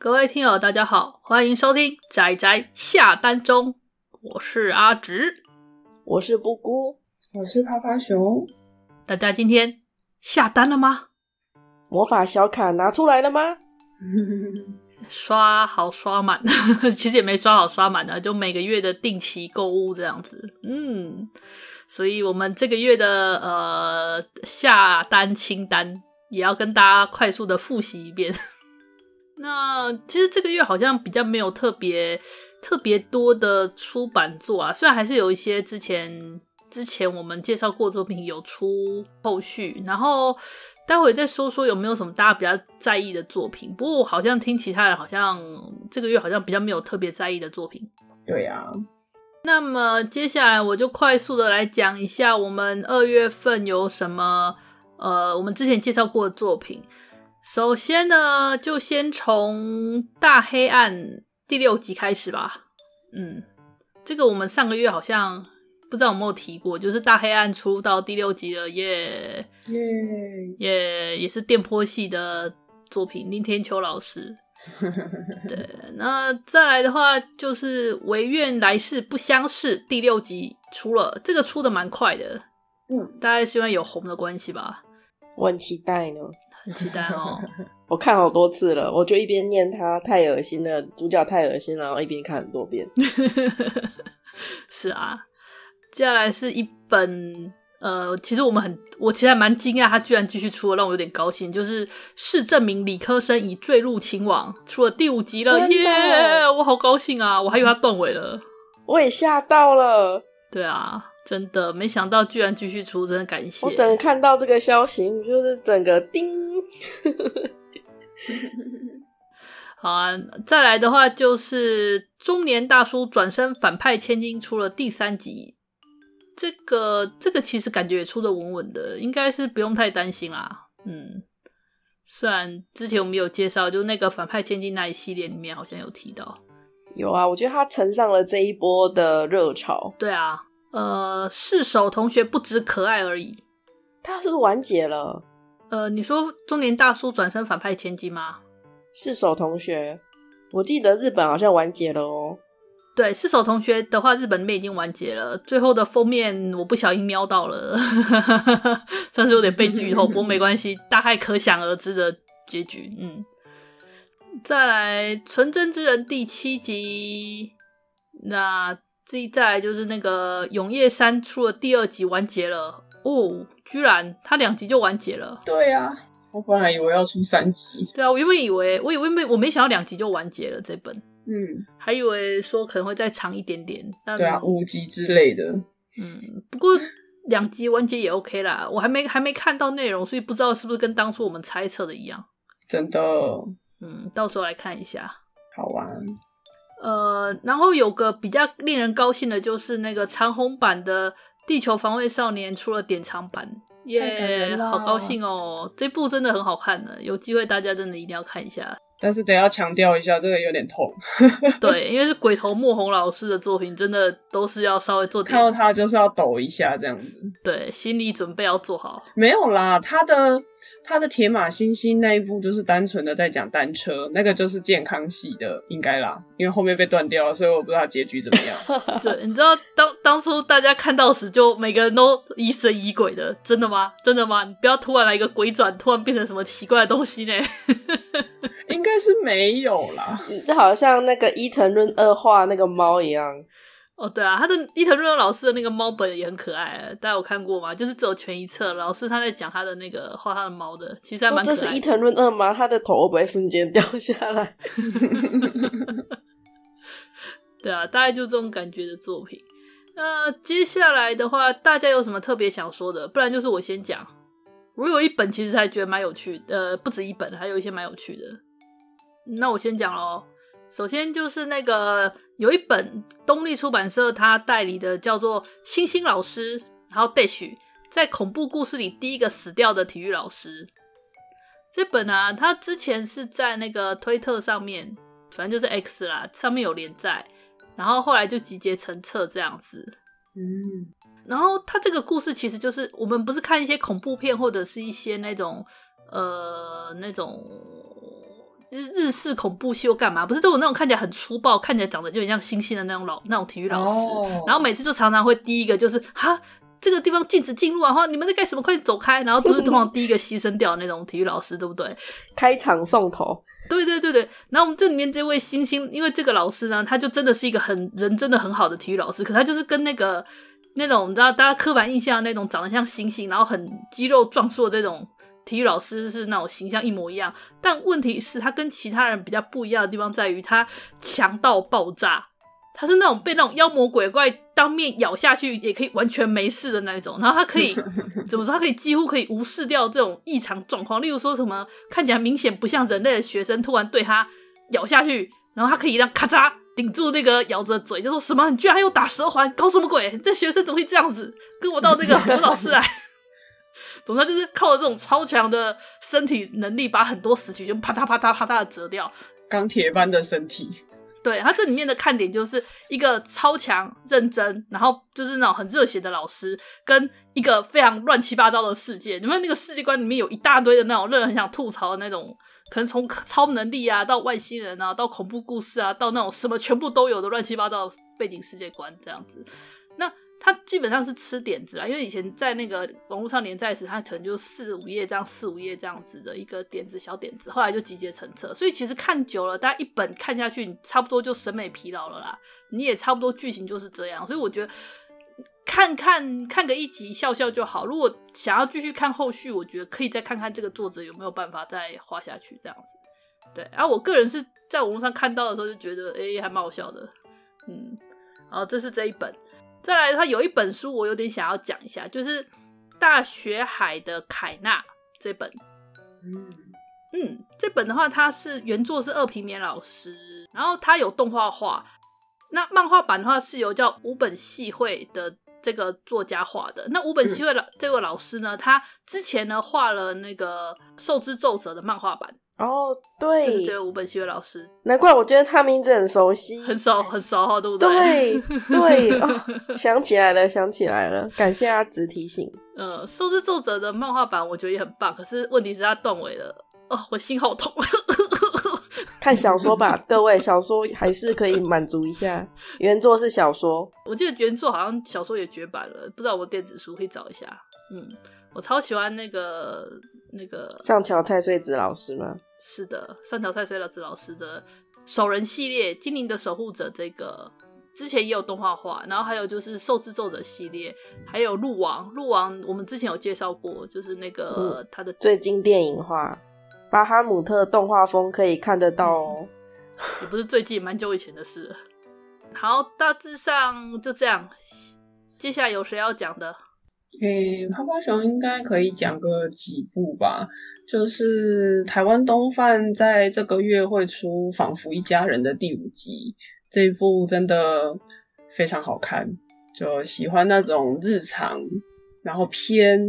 各位听友，大家好，欢迎收听仔仔下单中，我是阿直，我是布姑，我是趴趴熊。大家今天下单了吗？魔法小卡拿出来了吗？刷好刷满，其实也没刷好刷满的，就每个月的定期购物这样子。嗯，所以我们这个月的呃下单清单也要跟大家快速的复习一遍。那其实这个月好像比较没有特别特别多的出版作啊，虽然还是有一些之前之前我们介绍过作品有出后续，然后。待会再说说有没有什么大家比较在意的作品。不过我好像听其他人好像这个月好像比较没有特别在意的作品。对呀、啊。那么接下来我就快速的来讲一下我们二月份有什么呃我们之前介绍过的作品。首先呢，就先从大黑暗第六集开始吧。嗯，这个我们上个月好像。不知道有没有提过，就是大黑暗出到第六集了，耶耶耶，也是电波系的作品，林天秋老师。对，那再来的话就是唯愿来世不相识第六集出了，这个出的蛮快的，嗯，大概是因为有红的关系吧。我很期待呢，很期待哦。我看好多次了，我就一边念他太恶心了，主角太恶心，然后一边看很多遍。是啊。接下来是一本，呃，其实我们很，我其实还蛮惊讶，他居然继续出了，让我有点高兴。就是事证明理科生已坠入情网，出了第五集了，耶！Yeah! 我好高兴啊，我还以为他断尾了，我也吓到了。对啊，真的没想到居然继续出，真的感谢。我等看到这个消息，就是整个叮。好啊，再来的话就是中年大叔转身反派千金，出了第三集。这个这个其实感觉也出的稳稳的，应该是不用太担心啦。嗯，虽然之前我们有介绍，就那个反派千金那一系列里面好像有提到。有啊，我觉得他乘上了这一波的热潮。对啊，呃，四手同学不止可爱而已。他是不是完结了？呃，你说中年大叔转身反派千金吗？四手同学，我记得日本好像完结了哦。对，四手同学的话，日本那边已经完结了。最后的封面我不小心瞄到了，算是有点被剧透，不过没关系，大概可想而知的结局。嗯，再来《纯真之人》第七集，那这一再来就是那个永夜山出了第二集完结了哦，居然它两集就完结了。对啊，我本来以为要出三集。对啊，我原本以为，我以为没，我没想到两集就完结了这本。嗯，还以为说可能会再长一点点，但对啊，五集之类的。嗯，不过两集完结也 OK 啦。我还没还没看到内容，所以不知道是不是跟当初我们猜测的一样。真的，嗯，到时候来看一下，好玩。呃，然后有个比较令人高兴的就是那个长虹版的《地球防卫少年》出了典藏版，耶、yeah，好高兴哦！这部真的很好看呢，有机会大家真的一定要看一下。但是得要强调一下，这个有点痛。对，因为是鬼头莫红老师的作品，真的都是要稍微做点。看到他就是要抖一下这样子。对，心理准备要做好。没有啦，他的他的铁马星星那一部就是单纯的在讲单车，那个就是健康系的，应该啦。因为后面被断掉了，所以我不知道结局怎么样。对，你知道当当初大家看到时，就每个人都疑神疑鬼的，真的吗？真的吗？你不要突然来一个鬼转，突然变成什么奇怪的东西呢？应该是没有啦，这好像那个伊藤润二画那个猫一样。哦，对啊，他的伊藤润二老师的那个猫本也很可爱，大家有看过吗？就是只有全一册，老师他在讲他的那个画他的猫的，其实还蛮可爱的。这是伊藤润二吗？他的头会不会瞬间掉下来？对啊，大概就这种感觉的作品。那接下来的话，大家有什么特别想说的？不然就是我先讲。我有一本其实还觉得蛮有趣的，呃，不止一本，还有一些蛮有趣的。那我先讲喽。首先就是那个有一本东立出版社他代理的，叫做《星星老师》，然后 Dash 在恐怖故事里第一个死掉的体育老师。这本啊，他之前是在那个推特上面，反正就是 X 啦，上面有连载，然后后来就集结成册这样子。嗯，然后他这个故事其实就是我们不是看一些恐怖片或者是一些那种呃那种。日式恐怖秀干嘛？不是都有那种看起来很粗暴、看起来长得就很像猩猩的那种老那种体育老师，oh. 然后每次就常常会第一个就是哈。这个地方禁止进入啊！哈，你们在干什么？快点走开！然后都是通常第一个牺牲掉的那种体育老师，对不对？开场送头，对对对对。然后我们这里面这位星星，因为这个老师呢，他就真的是一个很人真的很好的体育老师，可他就是跟那个那种你知道大家刻板印象的那种长得像猩猩，然后很肌肉壮硕这种体育老师是那种形象一模一样。但问题是，他跟其他人比较不一样的地方在于，他强到爆炸。他是那种被那种妖魔鬼怪当面咬下去也可以完全没事的那一种，然后他可以 怎么说？他可以几乎可以无视掉这种异常状况，例如说什么看起来明显不像人类的学生突然对他咬下去，然后他可以让咔嚓顶住那个咬着嘴，就说什么你居然还有打蛇环，搞什么鬼？这学生怎么会这样子？跟我到那个辅导室来。总之就是靠着这种超强的身体能力，把很多死区就啪嗒啪嗒啪嗒的折掉，钢铁般的身体。对，它这里面的看点就是一个超强认真，然后就是那种很热血的老师，跟一个非常乱七八糟的世界。你们那个世界观里面有一大堆的那种让人很想吐槽的那种，可能从超能力啊到外星人啊，到恐怖故事啊，到那种什么全部都有的乱七八糟的背景世界观这样子。那他基本上是吃点子啊，因为以前在那个网络上连载时，他可能就四五页这样，四五页这样子的一个点子小点子，后来就集结成册。所以其实看久了，大家一本看下去，你差不多就审美疲劳了啦。你也差不多剧情就是这样，所以我觉得看看看个一集笑笑就好。如果想要继续看后续，我觉得可以再看看这个作者有没有办法再画下去这样子。对，然后我个人是在网络上看到的时候就觉得，哎，还蛮好笑的。嗯，然后这是这一本。再来，他有一本书，我有点想要讲一下，就是《大学海的凯纳》这本。嗯嗯，这本的话，它是原作是二平棉老师，然后它有动画化。那漫画版的话，是由叫五本系会的这个作家画的。那五本系会老这位老师呢，他之前呢画了那个《受之奏折》的漫画版。哦，对，就是这位吴本希月老师，难怪我觉得他名字很熟悉，很熟很熟哈，对不对？对对、哦，想起来了，想起来了，感谢阿直提醒。呃，兽之作者的漫画版我觉得也很棒，可是问题是他断尾了，哦，我心好痛。看小说吧，各位，小说还是可以满足一下。原作是小说，我记得原作好像小说也绝版了，不知道我电子书可以找一下。嗯，我超喜欢那个那个上桥太岁子老师吗？是的，上桥太岁子老师的守人系列《精灵的守护者》这个之前也有动画化，然后还有就是《兽之咒者》系列，还有《鹿王》。鹿王我们之前有介绍过，就是那个他的、嗯、最近电影化，巴哈姆特动画风可以看得到哦。嗯、也不是最近，蛮久以前的事。好，大致上就这样。接下来有谁要讲的？诶、泡泡熊应该可以讲个几部吧。就是台湾东贩在这个月会出《仿佛一家人》的第五集，这一部真的非常好看。就喜欢那种日常，然后偏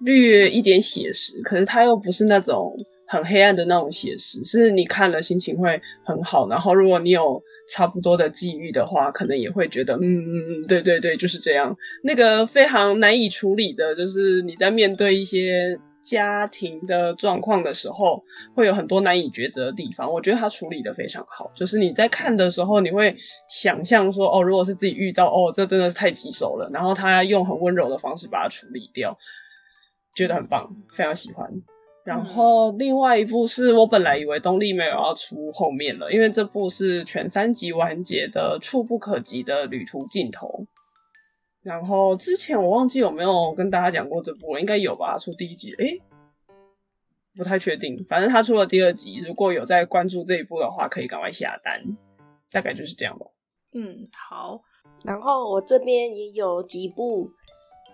略一点写实，可是它又不是那种。很黑暗的那种写实，是你看了心情会很好。然后，如果你有差不多的际遇的话，可能也会觉得，嗯嗯嗯，对对对，就是这样。那个非常难以处理的，就是你在面对一些家庭的状况的时候，会有很多难以抉择的地方。我觉得他处理得非常好，就是你在看的时候，你会想象说，哦，如果是自己遇到，哦，这真的是太棘手了。然后他用很温柔的方式把它处理掉，觉得很棒，非常喜欢。然后另外一部是我本来以为东立没有要出后面了，因为这部是全三集完结的《触不可及的旅途尽头》。然后之前我忘记有没有跟大家讲过这部，应该有吧？出第一集，诶，不太确定。反正他出了第二集，如果有在关注这一部的话，可以赶快下单。大概就是这样吧。嗯，好。然后我这边也有几部，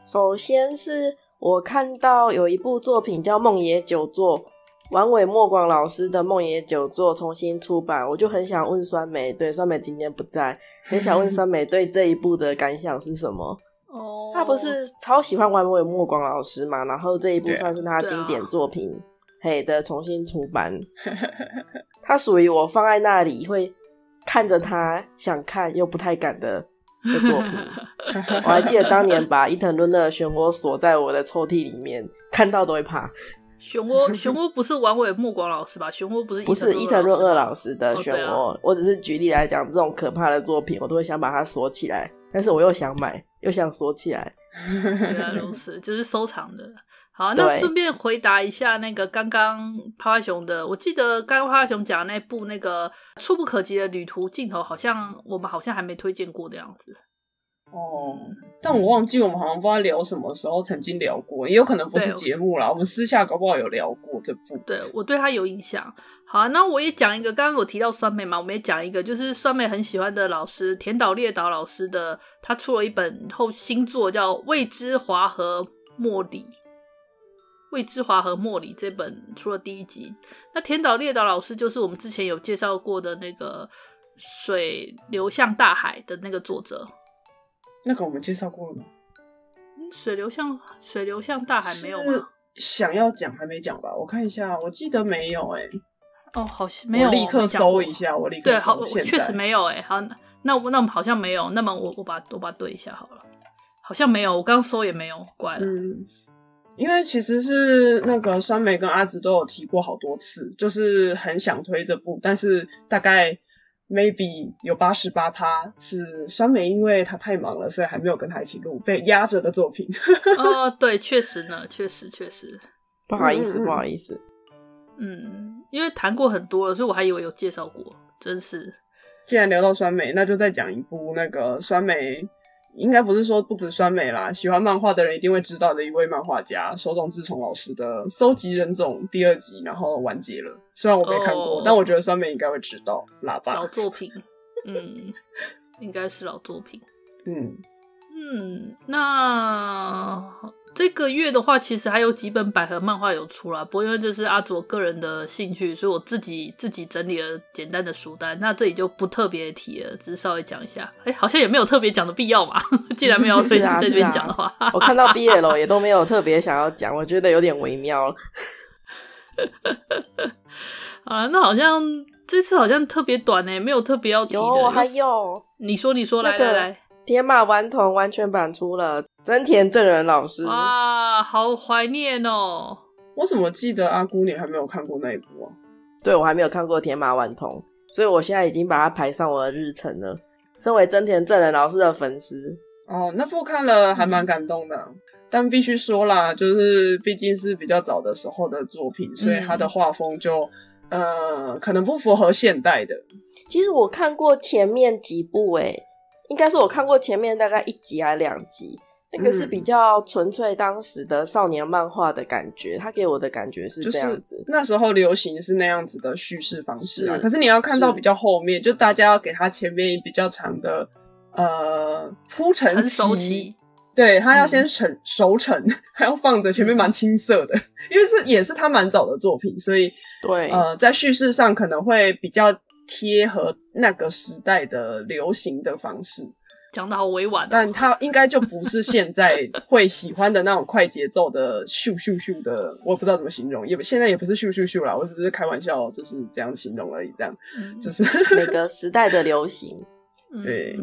首先是。我看到有一部作品叫《梦野久作》，丸尾莫广老师的《梦野久作》重新出版，我就很想问酸梅，对，酸梅今天不在，很想问酸梅对这一部的感想是什么？哦，他不是超喜欢丸尾莫广老师嘛？然后这一部算是他经典作品，嘿的重新出版，他属于我放在那里会看着他想看又不太敢的。的作品，我还记得当年把伊藤润二的漩涡锁在我的抽屉里面，看到都会怕。漩涡，漩涡不是丸尾末广老师吧？漩涡不是不是伊藤润二老师的漩涡。哦啊、我只是举例来讲，这种可怕的作品，我都会想把它锁起来，但是我又想买，又想锁起来。原来如此，就是收藏的。好，那顺便回答一下那个刚刚趴趴熊的，我记得刚刚趴趴熊讲的那部那个触不可及的旅途尽头，好像我们好像还没推荐过的样子。哦，但我忘记我们好像不知道聊什么时候曾经聊过，也有可能不是节目啦。我们私下搞不好有聊过这部。对，我对他有印象。好，那我也讲一个，刚刚我提到酸梅嘛，我们也讲一个，就是酸梅很喜欢的老师田岛列岛老师的，他出了一本后新作叫《未知华和茉莉》。未知华和茉莉这本出了第一集，那田岛列岛老师就是我们之前有介绍过的那个水流向大海的那个作者。那个我们介绍过了吗？水流向水流向大海没有吗？想要讲还没讲吧？我看一下，我记得没有哎、欸。哦，好像没有。我立刻搜一下，我立刻对，好，我确实没有哎、欸。好，那我那我们好像没有。那么我我把我把它对一下好了，好像没有。我刚刚搜也没有，怪了。嗯，因为其实是那个酸梅跟阿紫都有提过好多次，就是很想推这部，但是大概。maybe 有八十八趴是酸梅，因为他太忙了，所以还没有跟他一起录，被压着的作品。哦，对，确实呢，确实确实，不好意思，嗯、不好意思。嗯，因为谈过很多了，所以我还以为有介绍过，真是。既然聊到酸梅，那就再讲一部那个酸梅。应该不是说不止酸梅啦，喜欢漫画的人一定会知道的一位漫画家手冢治虫老师的《搜集人种》第二集，然后完结了。虽然我没看过，oh, 但我觉得酸梅应该会知道。喇叭老作品，嗯，应该是老作品。嗯嗯，那。这个月的话，其实还有几本百合漫画有出啦，不过因为这是阿佐个人的兴趣，所以我自己自己整理了简单的书单，那这里就不特别提了，只是稍微讲一下。哎，好像也没有特别讲的必要嘛，既然没有在这边讲的话，啊啊、我看到 BL 也都没有特别想要讲，我觉得有点微妙。好 了，那好像这次好像特别短呢，没有特别要提的。有，还有，你说，你说，来来来，天马顽童完全版出了。真田正人老师啊，好怀念哦！我怎么记得阿姑你还没有看过那一部啊？对，我还没有看过《天马顽童》，所以我现在已经把它排上我的日程了。身为真田正人老师的粉丝，哦，那部看了还蛮感动的，嗯、但必须说啦，就是毕竟是比较早的时候的作品，所以他的画风就、嗯、呃可能不符合现代的。其实我看过前面几部，诶，应该说我看过前面大概一集还是两集。那个是比较纯粹当时的少年漫画的感觉，他给我的感觉是这样子。那时候流行是那样子的叙事方式啊，可是你要看到比较后面，就大家要给他前面比较长的呃铺陈期，对，他要先成熟成，还要放着前面蛮青涩的，因为这也是他蛮早的作品，所以对。呃在叙事上可能会比较贴合那个时代的流行的方式。讲的好委婉，但他应该就不是现在会喜欢的那种快节奏的咻咻咻的，我不知道怎么形容，也现在也不是咻咻咻啦，我只是开玩笑，就是这样形容而已，这样，嗯、就是每个时代的流行，对，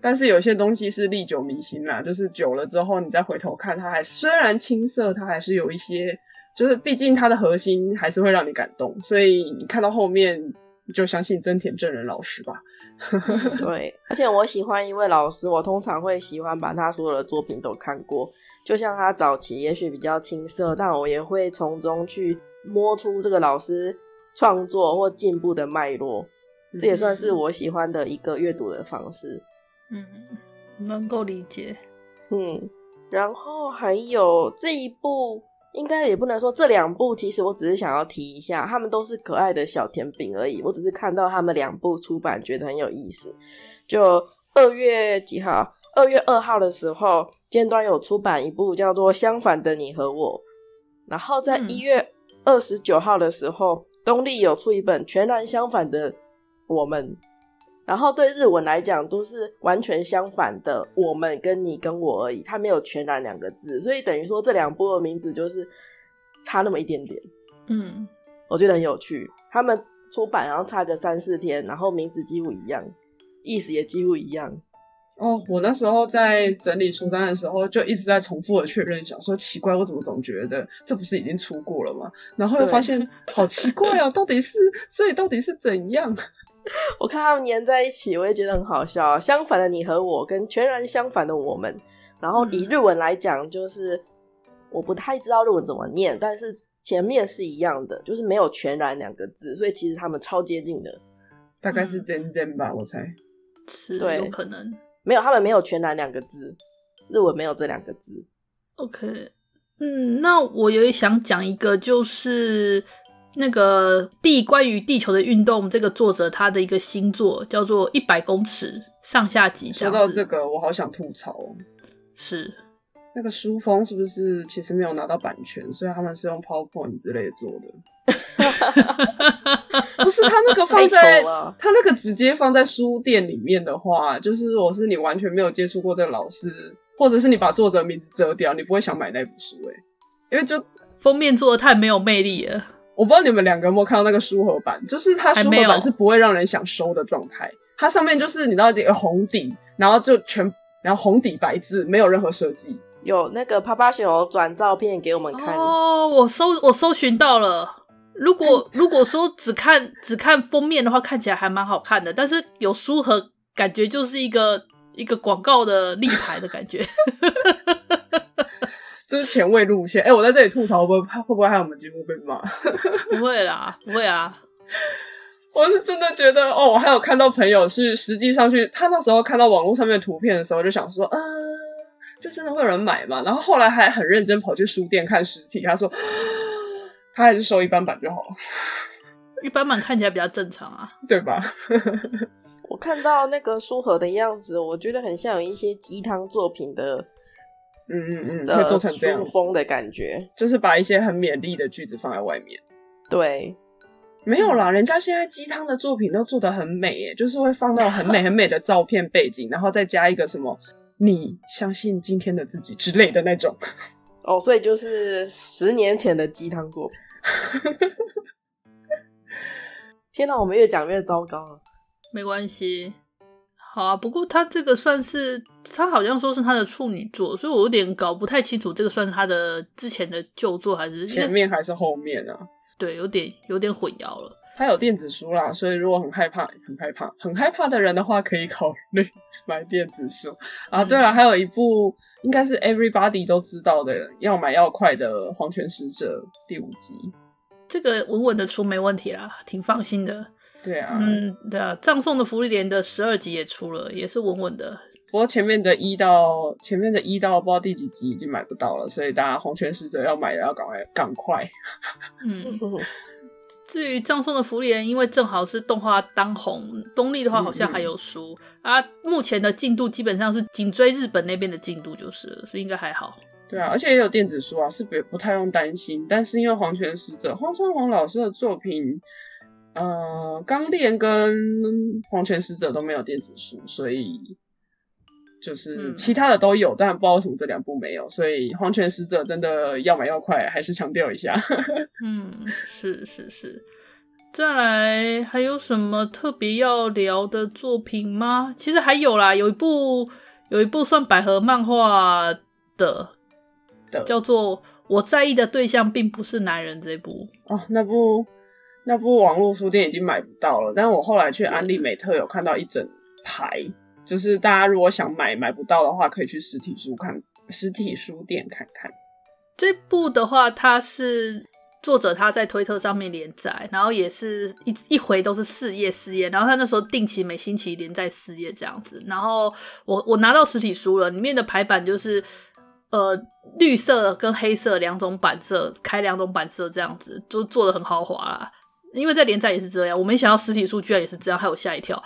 但是有些东西是历久弥新啦，就是久了之后你再回头看，它还虽然青涩，它还是有一些，就是毕竟它的核心还是会让你感动，所以你看到后面就相信真田正人老师吧。对，而且我喜欢一位老师，我通常会喜欢把他所有的作品都看过。就像他早期也许比较青涩，但我也会从中去摸出这个老师创作或进步的脉络。这也算是我喜欢的一个阅读的方式。嗯，能够理解。嗯，然后还有这一部。应该也不能说这两部，其实我只是想要提一下，他们都是可爱的小甜饼而已。我只是看到他们两部出版，觉得很有意思。就二月几号？二月二号的时候，尖端有出版一部叫做《相反的你和我》，然后在一月二十九号的时候，东立有出一本《全然相反的我们》。然后对日文来讲都是完全相反的，我们跟你跟我而已，它没有全然两个字，所以等于说这两部的名字就是差那么一点点。嗯，我觉得很有趣。他们出版然后差个三四天，然后名字几乎一样，意思也几乎一样，哦，我那时候在整理书单的时候，就一直在重复的确认，想说奇怪，我怎么总觉得这不是已经出过了吗？然后又发现好奇怪啊，到底是，所以到底是怎样？我看他们粘在一起，我也觉得很好笑。相反的你和我，跟全然相反的我们。然后以日文来讲，就是我不太知道日文怎么念，但是前面是一样的，就是没有全然两个字，所以其实他们超接近的。大概是真真吧，我猜是对，有可能。没有，他们没有全然两个字，日文没有这两个字。OK，嗯，那我也想讲一个，就是那个地关于地球的运动，这个作者他的一个新作叫做《一百公尺上下集》。说到这个，我好想吐槽，是那个书封是不是其实没有拿到版权，所以他们是用 PowerPoint 之类做的。不是他那个放在他那个直接放在书店里面的话，就是我是你完全没有接触过这个老师，或者是你把作者名字遮掉，你不会想买那本书哎、欸，因为就封面做的太没有魅力了。我不知道你们两个有没有看到那个书盒版，就是它书盒版是不会让人想收的状态，它上面就是你知道这个红底，然后就全然后红底白字，没有任何设计。有那个趴趴熊有转照片给我们看哦，我搜我搜寻到了。如果如果说只看只看封面的话，看起来还蛮好看的，但是有书盒，感觉就是一个一个广告的立牌的感觉。这是前卫路线。哎、欸，我在这里吐槽，会不会会不会害我们节目被骂？不会啦，不会啊。我是真的觉得，哦，我还有看到朋友是实际上去，他那时候看到网络上面的图片的时候，就想说，嗯、呃，这真的会有人买吗？然后后来还很认真跑去书店看实体，他说。他还是收一般版就好了，一般版看起来比较正常啊，对吧？我看到那个书盒的样子，我觉得很像有一些鸡汤作品的，嗯嗯嗯，会做成这样风的感觉，就是把一些很勉励的句子放在外面。对，没有啦，人家现在鸡汤的作品都做得很美耶，就是会放到很美很美的照片背景，然后再加一个什么“你相信今天的自己”之类的那种。哦，所以就是十年前的鸡汤作品。天哪，我们越讲越糟糕了。没关系，好啊。不过他这个算是，他好像说是他的处女作，所以我有点搞不太清楚，这个算是他的之前的旧作还是前面还是后面啊？对，有点有点混淆了。他有电子书啦，所以如果很害怕、很害怕、很害怕的人的话，可以考虑 买电子书啊。对了，还有一部应该是 Everybody 都知道的，要买要快的《黄泉使者》第五集，这个稳稳的出没问题啦，挺放心的。对啊，嗯，对啊，葬送的芙莉莲的十二集也出了，也是稳稳的。不过前面的一到前面的一到不知道第几集已经买不到了，所以大家《黄泉使者》要买的要赶快赶快。嗯。至于葬送的芙莉莲，因为正好是动画当红，东立的话好像还有书、嗯嗯、啊。目前的进度基本上是紧追日本那边的进度，就是了，所以应该还好。对啊，而且也有电子书啊，是不不太用担心。但是因为黄泉使者荒川弘老师的作品，呃，钢炼跟黄泉使者都没有电子书，所以。就是其他的都有，嗯、但不知道为什么这两部没有，所以《黄泉使者》真的要买要快，还是强调一下。嗯，是是是。再来，还有什么特别要聊的作品吗？其实还有啦，有一部有一部算百合漫画的，的叫做《我在意的对象并不是男人》这部。哦，那部那部网络书店已经买不到了，但是我后来去安利美特有看到一整排。就是大家如果想买买不到的话，可以去实体书看，实体书店看看。这部的话，它是作者他在推特上面连载，然后也是一一回都是四页四页，然后他那时候定期每星期连载四页这样子。然后我我拿到实体书了，里面的排版就是呃绿色跟黑色两种版色，开两种版色这样子，就做的很豪华啦。因为在连载也是这样，我没想到实体书居然也是这样，害我吓一跳。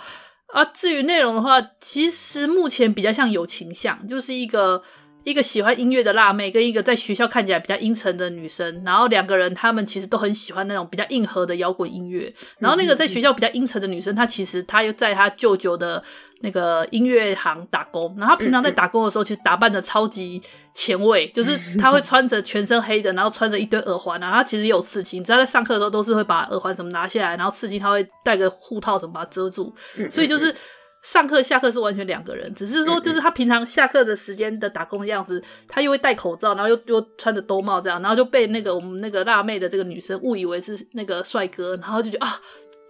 啊，至于内容的话，其实目前比较像友情向，就是一个一个喜欢音乐的辣妹跟一个在学校看起来比较阴沉的女生，然后两个人他们其实都很喜欢那种比较硬核的摇滚音乐，然后那个在学校比较阴沉的女生，她其实她又在她舅舅的。那个音乐行打工，然后他平常在打工的时候，其实打扮的超级前卫，就是他会穿着全身黑的，然后穿着一堆耳环，然后他其实也有刺青，只要在上课的时候都是会把耳环什么拿下来，然后刺青他会戴个护套什么把它遮住，所以就是上课下课是完全两个人，只是说就是他平常下课的时间的打工的样子，他又会戴口罩，然后又又穿着兜帽这样，然后就被那个我们那个辣妹的这个女生误以为是那个帅哥，然后就觉得啊。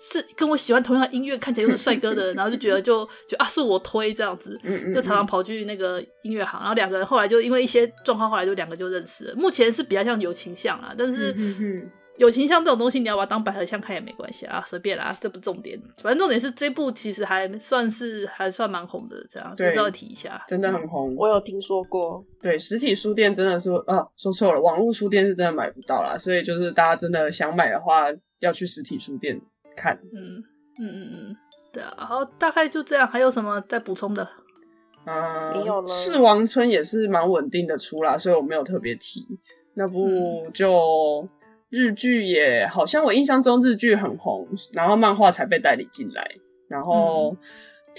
是跟我喜欢同样的音乐，看起来又是帅哥的，然后就觉得就就啊，是我推这样子，就常常跑去那个音乐行，然后两个人后来就因为一些状况，后来就两个就认识了。目前是比较像友情像啊，但是友情像这种东西，你要把它当百合像看也没关系啊，随便啦，这不重点。反正重点是这部其实还算是还算蛮红的，这样就是要提一下，真的很红。我有听说过，对，实体书店真的是啊，说错了，网络书店是真的买不到啦，所以就是大家真的想买的话，要去实体书店看。嗯。嗯嗯嗯，对啊，然后大概就这样，还有什么再补充的？嗯，没有了。四王村也是蛮稳定的出啦，所以我没有特别提。那部就日剧也好像我印象中日剧很红，然后漫画才被代理进来。然后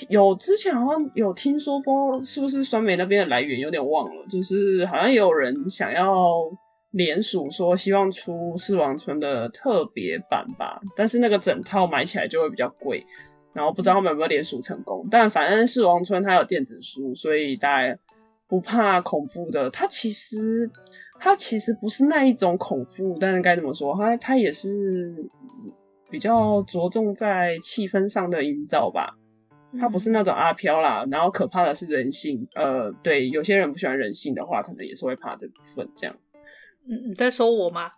有之前好像有听说过，是不是酸梅那边的来源有点忘了，就是好像也有人想要。联署说希望出四王村的特别版吧，但是那个整套买起来就会比较贵，然后不知道他们有没有联署成功。但反正四王村它有电子书，所以大家不怕恐怖的。它其实它其实不是那一种恐怖，但是该怎么说，它它也是比较着重在气氛上的营造吧。它不是那种阿飘啦，然后可怕的是人性。呃，对，有些人不喜欢人性的话，可能也是会怕这部分这样。嗯，你在说我吗？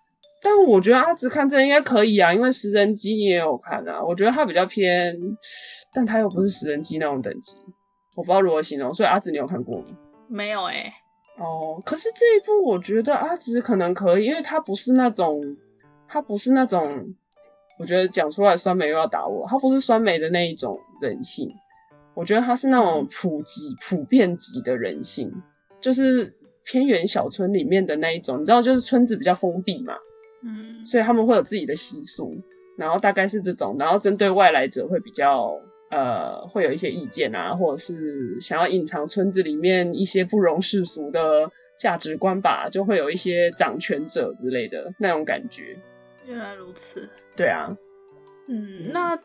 但我觉得阿直看这应该可以啊，因为食人机你也有看啊。我觉得他比较偏，但他又不是食人机那种等级，我不知道如何形容。所以阿直你有看过吗？没有哎、欸。哦，可是这一部我觉得阿直可能可以，因为他不是那种，他不是那种，我觉得讲出来酸梅又要打我，他不是酸梅的那一种人性，我觉得他是那种普及、普遍级的人性，就是。偏远小村里面的那一种，你知道，就是村子比较封闭嘛，嗯，所以他们会有自己的习俗，然后大概是这种，然后针对外来者会比较呃，会有一些意见啊，或者是想要隐藏村子里面一些不容世俗的价值观吧，就会有一些掌权者之类的那种感觉。原来如此，对啊，嗯，那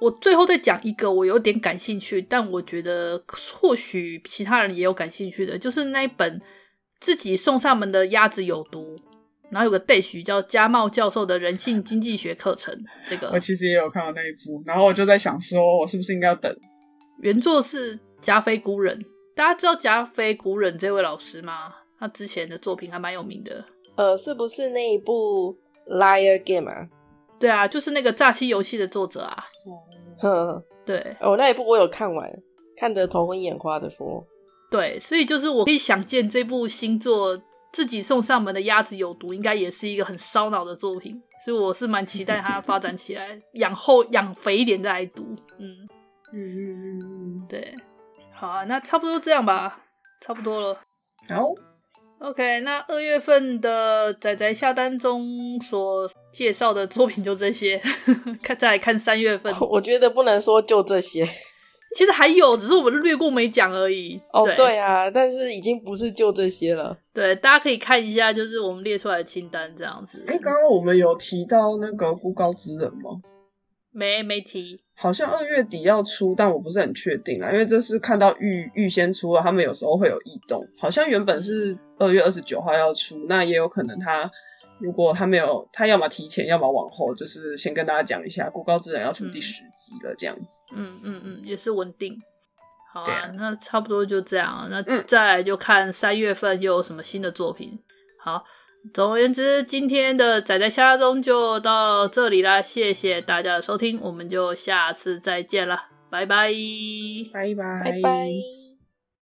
我最后再讲一个我有点感兴趣，但我觉得或许其他人也有感兴趣的，就是那一本。自己送上门的鸭子有毒，然后有个 dash 叫加茂教授的人性经济学课程。这个我其实也有看到那一部，然后我就在想说，我是不是应该要等？原作是加菲古人，大家知道加菲古人这位老师吗？他之前的作品还蛮有名的。呃，是不是那一部 Liar Game 啊？对啊，就是那个诈欺游戏的作者啊。嗯，对，哦，那一部我有看完，看得头昏眼花的说。对，所以就是我可以想见这部新作自己送上门的鸭子有毒，应该也是一个很烧脑的作品，所以我是蛮期待它发展起来，养厚养肥一点再来读。嗯嗯嗯嗯嗯，对，好啊，那差不多这样吧，差不多了。好，OK，那二月份的仔仔下单中所介绍的作品就这些，看再来看三月份，我觉得不能说就这些。其实还有，只是我们略过没讲而已。哦，对，对啊，但是已经不是就这些了。对，大家可以看一下，就是我们列出来的清单这样子。哎、欸，刚刚我们有提到那个孤高之人吗？没，没提。好像二月底要出，但我不是很确定啊，因为这是看到预预先出了，他们有时候会有异动。好像原本是二月二十九号要出，那也有可能他。如果他没有，他要么提前，要么往后，就是先跟大家讲一下，孤高之人要出第十集了，这样子。嗯嗯嗯，也是稳定。好啊，啊，那差不多就这样。那再来就看三月份又有什么新的作品。嗯、好，总而言之，今天的仔仔下中就到这里啦，谢谢大家的收听，我们就下次再见了，拜拜，拜拜，拜拜。